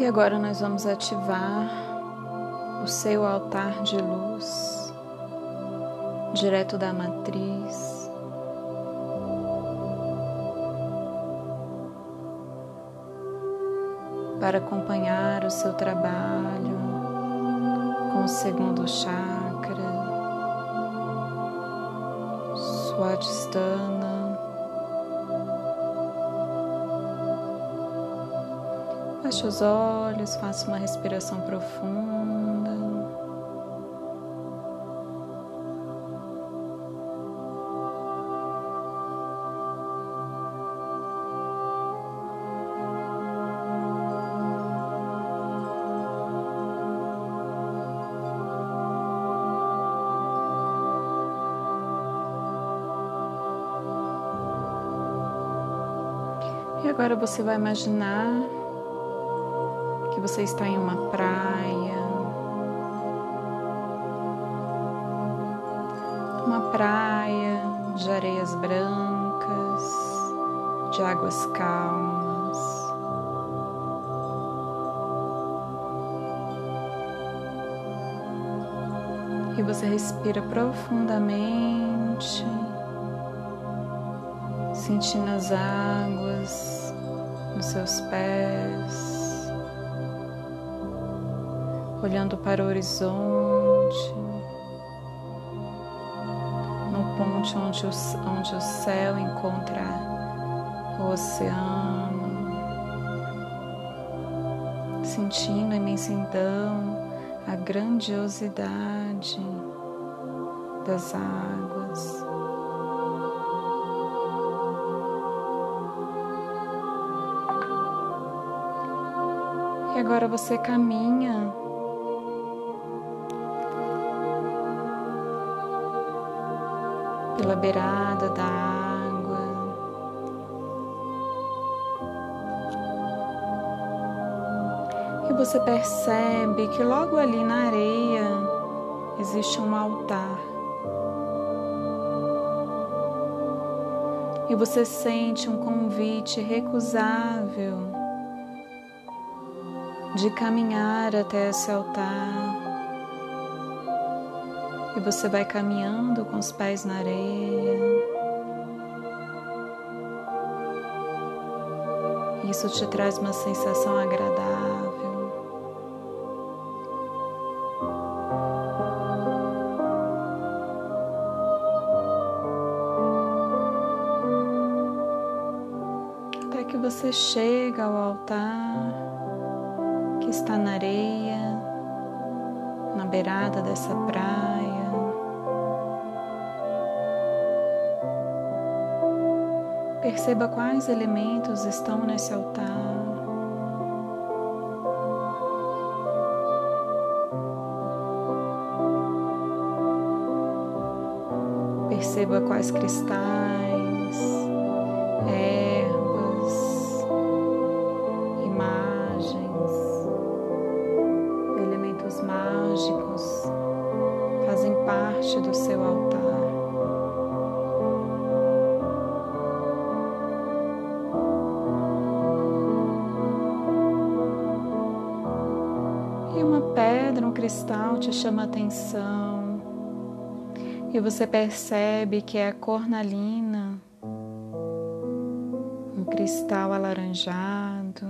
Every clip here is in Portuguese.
E agora nós vamos ativar o seu altar de luz direto da matriz. Para acompanhar o seu trabalho com o segundo chakra, Swadhisthana. Feche os olhos, faça uma respiração profunda. E agora você vai imaginar que você está em uma praia, uma praia de areias brancas, de águas calmas. E você respira profundamente, sentindo as águas nos seus pés olhando para o horizonte, no ponto onde o, onde o céu encontra o oceano, sentindo a imensidão, a grandiosidade das águas. E agora você caminha pela beirada da água. E você percebe que logo ali na areia existe um altar. E você sente um convite recusável de caminhar até esse altar. E você vai caminhando com os pés na areia. Isso te traz uma sensação agradável. Até que você chega ao altar que está na areia, na beirada dessa praia. Perceba quais elementos estão nesse altar. Perceba quais cristais, ervas, imagens, elementos mágicos fazem parte do seu altar. Um cristal te chama a atenção. E você percebe que é a cornalina, um cristal alaranjado.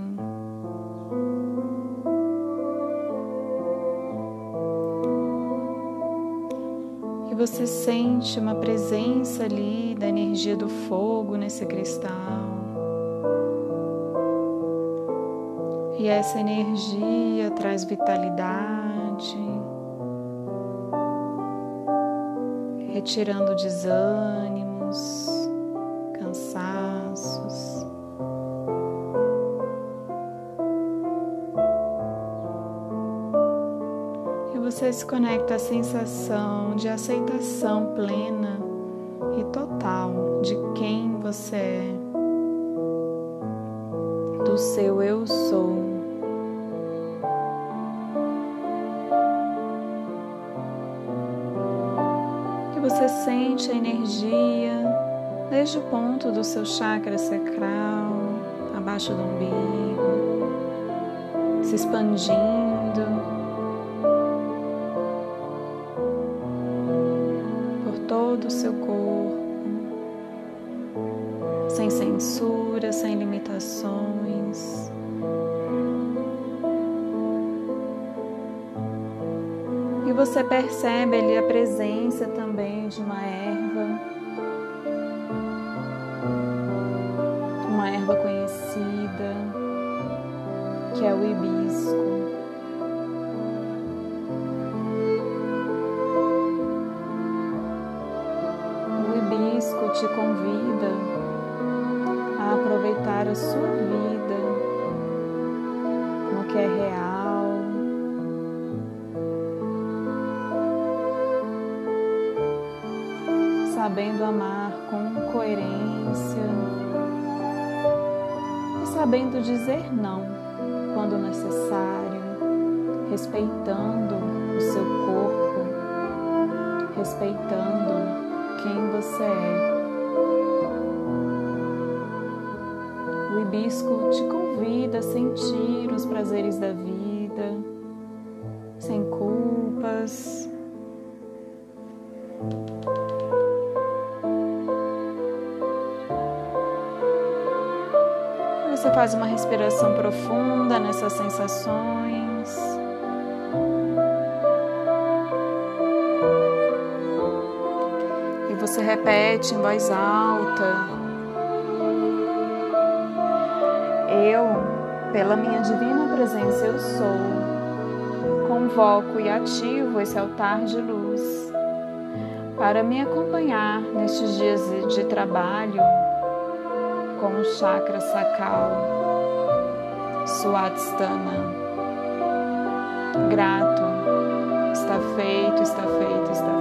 E você sente uma presença ali da energia do fogo nesse cristal. E essa energia traz vitalidade, retirando desânimos, cansaços. E você se conecta à sensação de aceitação plena e total de quem você é, do seu eu sou. Sente a energia desde o ponto do seu chakra sacral, abaixo do umbigo, se expandindo por todo o seu corpo, sem censura, sem limitações. E você percebe ali a presença também de uma erva, uma erva conhecida, que é o hibisco. Te convida a aproveitar a sua vida no que é real sabendo amar com coerência e sabendo dizer não quando necessário, respeitando o seu corpo, respeitando quem você é. O hibisco te convida a sentir os prazeres da vida, sem culpas, Você faz uma respiração profunda nessas sensações. E você repete em voz alta: Eu, pela minha divina presença, eu sou. Convoco e ativo esse altar de luz para me acompanhar nestes dias de trabalho com o chakra sacral, Suadstana. Grato, está feito, está feito, está feito.